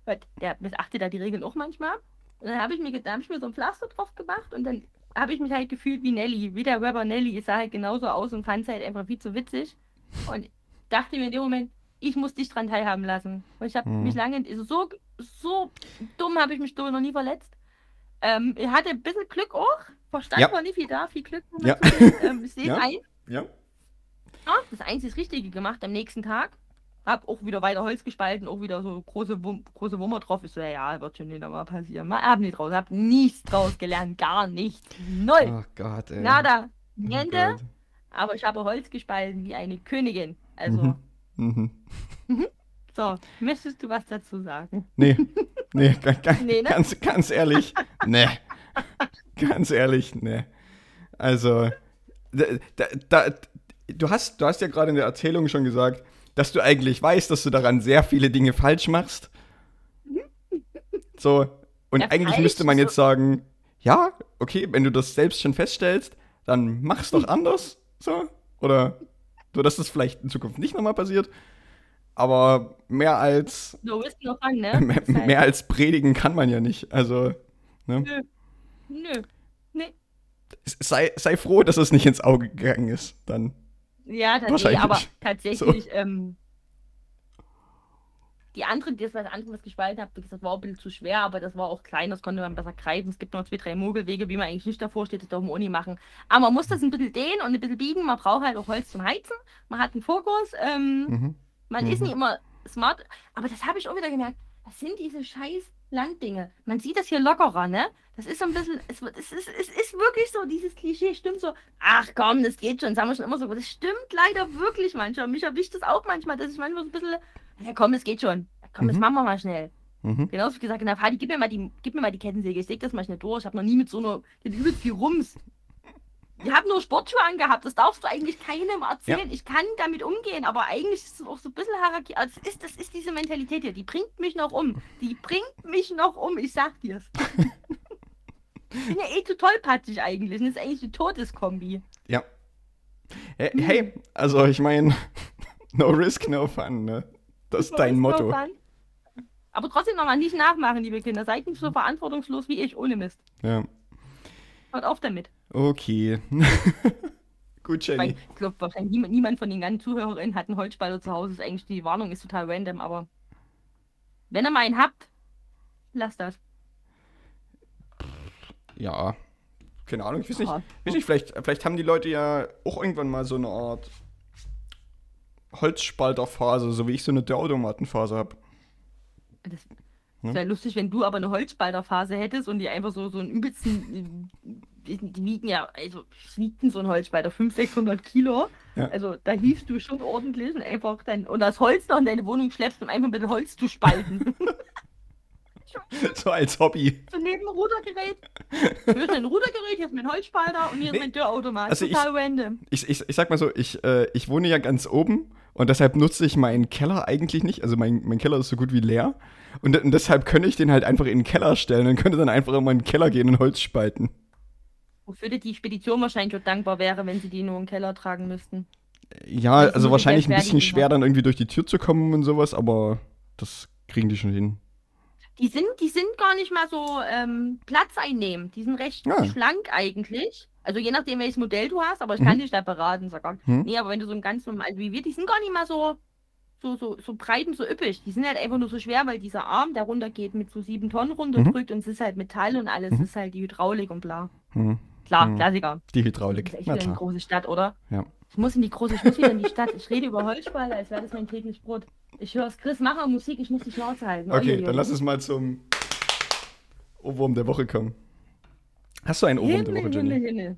Weil der missachtet da die Regeln auch manchmal. Und dann habe ich, mir da hab ich mir so ein Pflaster drauf gemacht und dann habe ich mich halt gefühlt wie Nelly, wie der Rapper Nelly. Ich sah halt genauso aus und fand es halt einfach viel zu witzig. Und dachte mir in dem Moment, ich muss dich dran teilhaben lassen. Weil ich habe Hm. mich lange, also so, so dumm habe ich mich noch nie verletzt. Ähm, ich hatte ein bisschen Glück auch. Verstand Ja. war nicht viel da, viel Glück. Ja. Ähm, ich sehe Ja. ein, Ja. ja, das einzig Richtige gemacht am nächsten Tag. Hab auch wieder weiter Holz gespalten, auch wieder so große, Wum große Wummer drauf. Ich so, ja, ja, wird schon wieder mal passieren. Mal hab nicht draus, hab nichts draus gelernt, gar nichts. Null. Oh Gott, ey. Nada. Oh Niente. Gott. aber ich habe Holz gespalten wie eine Königin. Also, Mhm. Mhm. so, möchtest du was dazu sagen? Nee, nee, Nee, ne? ganz, ganz ehrlich, nee. Ganz ehrlich, nee. Also, da, da, da, du, hast, du hast ja gerade in der Erzählung schon gesagt, dass du eigentlich weißt, dass du daran sehr viele Dinge falsch machst. So, und Ja, eigentlich müsste man so- jetzt sagen, ja, okay, wenn du das selbst schon feststellst, dann mach's doch anders, so, oder so, dass das vielleicht in Zukunft nicht nochmal passiert. Aber mehr als No risk, no fun, ne? mehr, Ist halt- mehr als predigen kann man ja nicht. Also, ne? Nö. Nö. Nee. sei, sei froh, dass es nicht ins Auge gegangen ist. Dann. Ja, tatsächlich, aber tatsächlich, ähm, die andere, das was andere, was gespalten habe, das war auch ein bisschen zu schwer, aber das war auch klein, das konnte man besser greifen. Es gibt noch zwei, drei Mogelwege, wie man eigentlich nicht davor steht, das darf man auch nicht machen. Aber man muss das ein bisschen dehnen und ein bisschen biegen. Man braucht halt auch Holz zum Heizen. Man hat einen Fokus. Ähm, Mhm. man ist Mhm. nicht immer smart. Aber das habe ich auch wieder gemerkt. Das sind diese scheiß Landdinge. Man sieht das hier lockerer, ne? Das ist so ein bisschen, es, wird- es, ist, es ist wirklich so, dieses Klischee stimmt so. Ach komm, das geht schon, das haben wir schon immer so. Das stimmt leider wirklich manchmal. Mich erwischt das auch manchmal, dass ich manchmal so ein bisschen, ja komm, das geht schon. Ja, komm, das Mhm. machen wir mal schnell. Mhm. Genauso wie gesagt, na Fadi, gib mir mal die, gib mir mal die Kettensäge, ich leg das mal schnell durch. Ich habe noch nie mit so einer, den übelst viel Rums. Ich habe nur Sportschuhe angehabt, das darfst du eigentlich keinem erzählen. Ich kann damit umgehen, aber eigentlich ist es auch so ein bisschen Hierarchie. Also das, ist, das ist diese Mentalität hier, die bringt mich noch um. Die bringt mich noch um, ich sag dir's. ich bin ja eh zu tollpatschig eigentlich. Das ist eigentlich die Todeskombi. Ja. Hey, hey, also ich meine, no risk, no fun, ne? Das ist dein Ist Motto. so fun. Aber trotzdem nochmal nicht nachmachen, liebe Kinder. Seid nicht so verantwortungslos wie ich, ohne Mist. Ja. Hört auf damit. Okay. Gut, Jenny. ich glaube, wahrscheinlich niemand, niemand von den ganzen ZuhörerInnen hat einen Holzspalter zu Hause. Ist eigentlich die Warnung ist total random, aber wenn ihr mal einen habt, lasst das. Ja. Keine Ahnung, ich weiß nicht. Ja. Weiß nicht, vielleicht, vielleicht haben die Leute ja auch irgendwann mal so eine Art Holzspalterphase, so wie ich so eine Dörrautomatenphase habe. Das Ne? wäre lustig, wenn du aber eine Holzspalterphase hättest und die einfach so, so einen übelsten. Die, die wiegen ja, also was wiegt denn so ein Holzspalter? 500, 600 Kilo. Ja. Also da hiefst du schon ordentlich und einfach dann. Und das Holz noch in deine Wohnung schleppst, um einfach mit dem Holz zu spalten. So als Hobby. so neben dem Rudergerät. Hier ist mein Rudergerät, hier ist mein Holzspalter und hier Nee. ist mein Dörrautomat. Also ich- Total random. Ich, ich, ich sag mal so, ich, äh, ich wohne ja ganz oben und deshalb nutze ich meinen Keller eigentlich nicht. Also mein, mein Keller ist so gut wie leer. Und, und deshalb könnte ich den halt einfach in den Keller stellen und könnte dann einfach in den Keller gehen und Holz spalten. Wofür die Spedition wahrscheinlich schon dankbar wäre, wenn sie die nur im Keller tragen müssten. Ja, Also wahrscheinlich ein bisschen schwer dann irgendwie durch die Tür zu kommen und sowas, aber das kriegen die schon hin. Die sind, die sind gar nicht mal so ähm, Platz einnehmen. Die sind recht Ja. schlank eigentlich. Also je nachdem, welches Modell du hast, aber ich Mhm. kann dich da beraten, sag gar Hm? Nee, aber wenn du so ein ganz normal wie wir, die sind gar nicht mal so, so, so, so breit und so üppig. Die sind halt einfach nur so schwer, weil dieser Arm, der runtergeht, mit so sieben Tonnen runterdrückt und es ist halt Metall und alles, Mhm. es ist halt die Hydraulik und bla. Hm. Klar, Mhm. Klassiker. Die Das Hydraulik. ist echt wieder eine große Stadt, oder? Ja. Ich muss in die große, ich muss wieder in die Stadt. Ich rede über Holzspalter, als wäre das mein täglich Brot. Ich höre es, Chris, mach mal Musik, ich muss die Schnauze halten. Okay, Uiuiui. dann lass uns mal zum Ohrwurm der Woche kommen. Hast du einen Ohrwurm der Himmel, Woche, Himmel, Jenny? Himmel.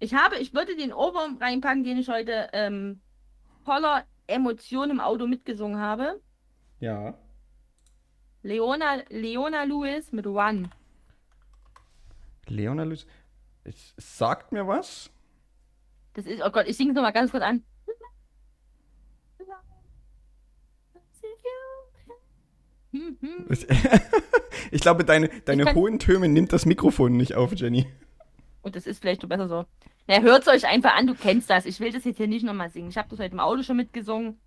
Ich habe, ich würde den Ohrwurm reinpacken, den ich heute ähm, voller Emotionen im Auto mitgesungen habe. Ja. Leona, Leona Lewis mit One. Leona. Es es sagt mir was. Das ist, oh Gott, ich singe es nochmal ganz kurz an. Hm, hm. Es- ich glaube, deine, deine kann- hohen Töne nimmt das Mikrofon nicht auf, Jenny. Und das ist vielleicht so besser so. Na, hört es euch einfach an, du kennst das. Ich will das jetzt hier nicht nochmal singen. Ich habe das heute im Auto schon mitgesungen.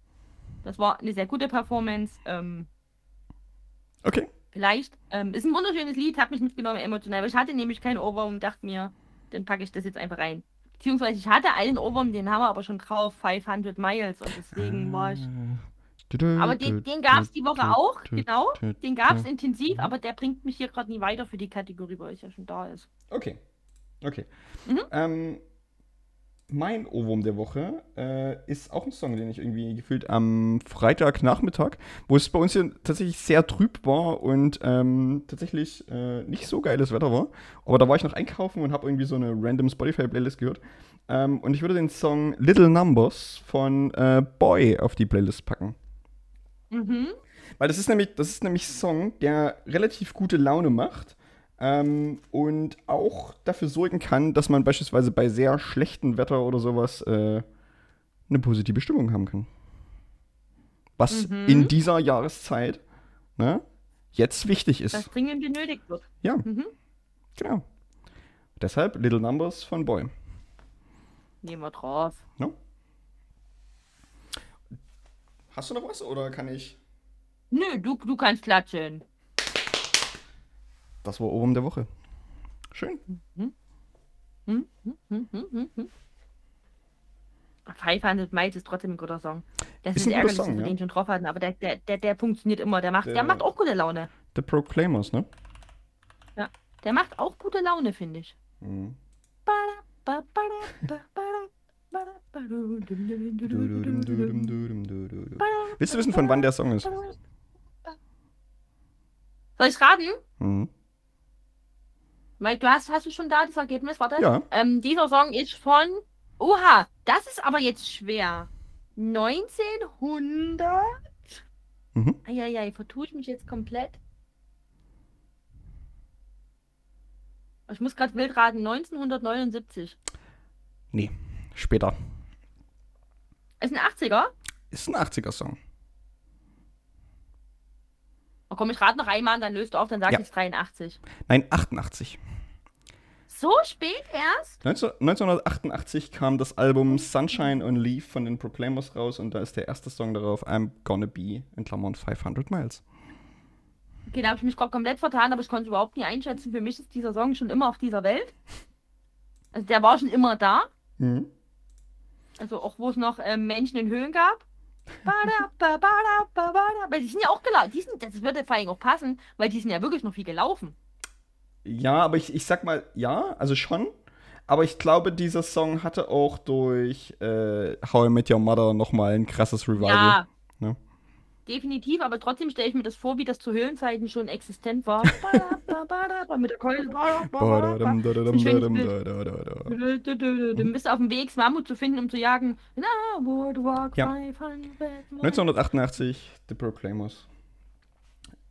Das war eine sehr gute Performance. Ähm, Okay. Vielleicht. Ähm, ist ein wunderschönes Lied, hat mich mitgenommen emotional. weil Ich hatte nämlich keinen Ohrwurm und dachte mir, dann packe ich das jetzt einfach rein. Beziehungsweise ich hatte einen Ohrwurm, den haben wir aber schon drauf, 500 Miles. Und deswegen war ich. Aber den, den gab es die Woche auch, genau. Den gab es intensiv, aber der bringt mich hier gerade nie weiter für die Kategorie, weil es ja schon da ist. Okay. Okay. Mhm. Ähm, mein Ohrwurm der Woche äh, ist auch ein Song, den ich irgendwie gefühlt am Freitagnachmittag, wo es bei uns hier tatsächlich sehr trüb war und ähm, tatsächlich äh, nicht so geiles Wetter war. Aber da war ich noch einkaufen und habe irgendwie so eine random Spotify-Playlist gehört. Ähm, und ich würde den Song Little Numbers von äh, Boy auf die Playlist packen. Mhm. Weil das ist nämlich, das ist nämlich ein Song, der relativ gute Laune macht. Ähm, und auch dafür sorgen kann, dass man beispielsweise bei sehr schlechtem Wetter oder sowas äh, eine positive Stimmung haben kann. Was Mhm. in dieser Jahreszeit ne, jetzt wichtig ist. Das dringend benötigt wird. ja, Mhm. genau. Deshalb Little Numbers von Boy. Nehmen wir drauf. No? Hast du noch was oder kann ich? Nö, du, du kannst klatschen. Das war Ohrwurm der Woche. Schön. Hm, hm, hm, hm. 500 Miles ist trotzdem ein guter Song. Das Ist ist, ärgerlich, Song, dass wir ja. den schon drauf hatten, aber der, der, der, der funktioniert immer. Der macht, der, Der- macht auch gute Laune. The Proclaimers, ne? Der macht auch gute Laune, finde ich. Mhm. Ba, ba, ba, ba, ba, Willst du wissen, von wann der Song ist? Soll ich raten? Mhm. Mike, du hast, hast du schon da das Ergebnis? Warte. Ja. Ähm, dieser Song ist von. Oha, das ist aber jetzt schwer. 1900. Mhm. Eieiei, vertue ich mich jetzt komplett? Ich muss gerade wild raten. 1979. Nee, später. Ist ein 80er? Ist ein 80er-Song. Oh, komm, ich rate noch einmal und dann löst du auf, dann sag Ja. ich 83. Nein, 88. So spät erst? 19, 1988 kam das Album Sunshine on Leaf von den Proclaimers raus und da ist der erste Song darauf I'm Gonna Be in Klammern 500 Miles. Okay, da habe ich mich gerade komplett vertan, aber ich konnte es überhaupt nie einschätzen. Für mich ist dieser Song schon immer auf dieser Welt. Also der war schon immer da. Mhm. Also auch wo es noch ähm, Menschen in Höhlen gab. Bada, ba, bada, ba, bada. Weil die sind ja auch gelaufen. Die sind, das würde vor allem auch passen, weil die sind ja wirklich noch viel gelaufen. Ja, aber ich, ich sag mal, ja, also schon. Aber ich glaube, dieser Song hatte auch durch äh, How I Met Your Mother nochmal ein krasses Revival. Ja. Definitiv, aber trotzdem stelle ich mir das vor, wie das zu Höhlenzeiten schon existent war. Mit der Keule. Du bist auf dem Weg, Mammut zu finden, um zu jagen. Ja. 500 Miles. 1988, The Proclaimers.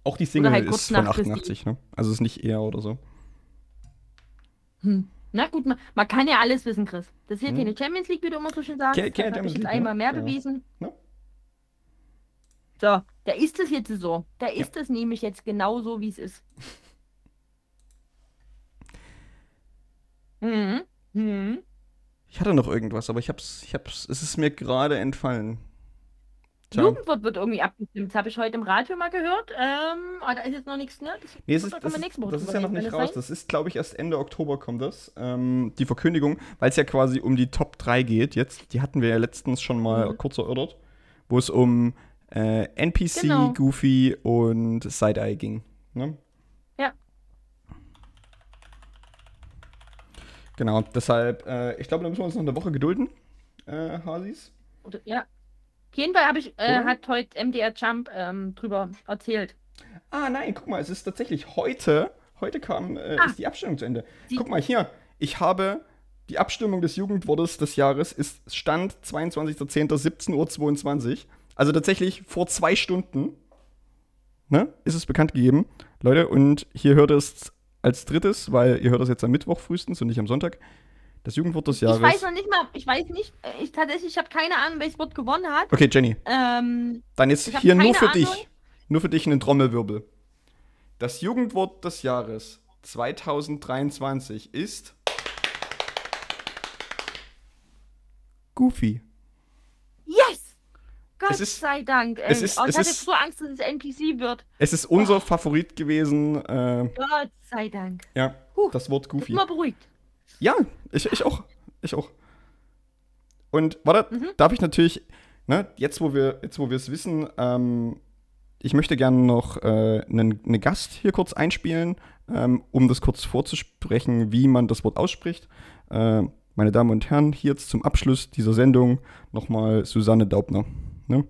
Auch die Single halt ist von nach Christi. 88, ne? Also ist nicht eher oder so. Hm. Na gut, man, man kann ja alles wissen, Chris. Das ist hier Hm. keine Champions League, wie du immer so schön sagst. Ke- das habe Champions ich jetzt League, einmal mehr Ja. bewiesen. Ja. So, da ist es jetzt so. Da ist es nämlich jetzt genau so, wie es ist. Mhm. Mhm. Ich hatte noch irgendwas, aber ich hab's, ich hab's, es ist mir gerade entfallen. Jugendwort wird irgendwie abgestimmt. Das habe ich heute im Radio mal gehört. Ähm, aber da ist jetzt noch nichts, ne? Das, Nee, ist, das, ist, das ist ja noch nicht raus. das Das ist, glaube ich, erst Ende Oktober kommt das. Ähm, die Verkündigung, weil es ja quasi um die Top 3 geht jetzt. Die hatten wir ja letztens schon mal Mhm. kurz erörtert. Wo es um äh, NPC, Genau. Goofy und Side-Eye ging. Ne? Ja. Genau, deshalb, äh, ich glaube, da müssen wir uns noch eine Woche gedulden, äh, Hasis. Ja. Auf jeden Fall ich, äh, hat heute MDR Jump ähm, drüber erzählt. Ah, nein, guck mal, es ist tatsächlich heute, heute kam, äh, Ah. ist die Abstimmung zu Ende. Guck mal hier, ich habe die Abstimmung des Jugendwortes des Jahres ist Stand 22.10.17.22 Uhr. Also tatsächlich vor zwei Stunden, ne, ist es bekannt gegeben. Leute, und hier hört es als drittes, weil ihr hört es jetzt am Mittwoch frühestens und nicht am Sonntag, das Jugendwort des Jahres. Ich weiß noch nicht mal, ich weiß nicht, ich tatsächlich, ich habe keine Ahnung, welches Wort gewonnen hat. okay, Jenny, Ähm, dann jetzt hier nur für Ahnung. dich, nur für dich einen Trommelwirbel. Das Jugendwort des Jahres 2023 ist Goofy. Es ist, sei Dank. es ist- oh, ich es hatte ist- so Angst, dass es NPC wird. es ist unser Favorit gewesen. Äh, Gott sei Dank. ja, Huh. das Wort Goofy. Immer beruhigt. Ja, ich, ich auch. Ich auch. Und warte, Mhm. darf ich natürlich, ne, jetzt wo wir jetzt wo wir es wissen, ähm, ich möchte gerne noch äh, einen, einen Gast hier kurz einspielen, ähm, um das kurz vorzusprechen, wie man das Wort ausspricht. Äh, meine Damen und Herren, hier jetzt zum Abschluss dieser Sendung nochmal Susanne Daubner. Ne?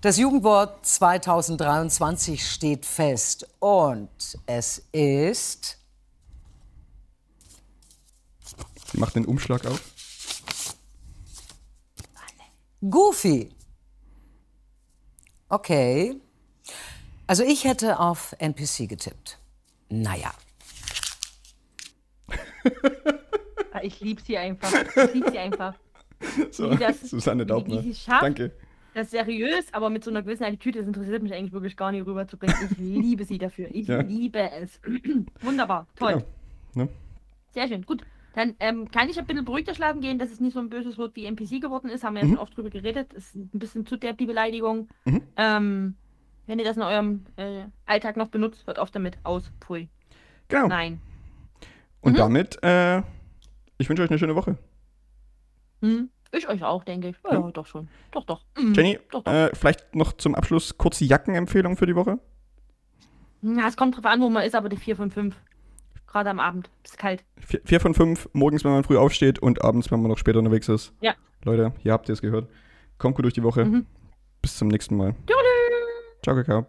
Das Jugendwort 2023 steht fest und es ist Sie macht den Umschlag auf. Goofy. Okay. Also ich hätte auf NPC getippt. Naja. Ah, Ich liebe sie einfach. Ich liebe sie einfach. So, das- Susanne Daubner. schafft. Danke. Das ist seriös, aber mit so einer gewissen Attitüde, das interessiert mich eigentlich wirklich gar nicht rüberzubringen. Ich liebe sie dafür. Ich Ja. liebe es. Wunderbar. Toll. Ja, ne? Sehr schön. Gut. Dann ähm, kann ich ein bisschen beruhigter schlafen gehen, dass es nicht so ein böses Wort wie NPC geworden ist. Haben wir ja Mhm. schon oft drüber geredet. Ist ein bisschen zu derb, die Beleidigung. Mhm. Ähm, wenn ihr das in eurem äh, Alltag noch benutzt, hört auf damit. Aus. Pfui. Genau. Nein. Und Mhm. damit, äh, ich wünsche euch eine schöne Woche. Hm? Ich euch auch, denke ich. Ja, Ja. doch schon. Doch, doch. Mhm. Jenny, Doch, doch. äh, vielleicht noch zum Abschluss kurze Jackenempfehlung für die Woche? Na, es kommt drauf an, wo man ist, aber die 4 von 5. Gerade am Abend. Ist kalt. Vier, vier von fünf, morgens, wenn man früh aufsteht und abends, wenn man noch später unterwegs ist. Ja. Leute, hier habt ihr es gehört. Kommt gut durch die Woche. Mhm. Bis zum nächsten Mal. Tschüss. Ciao, Kakao.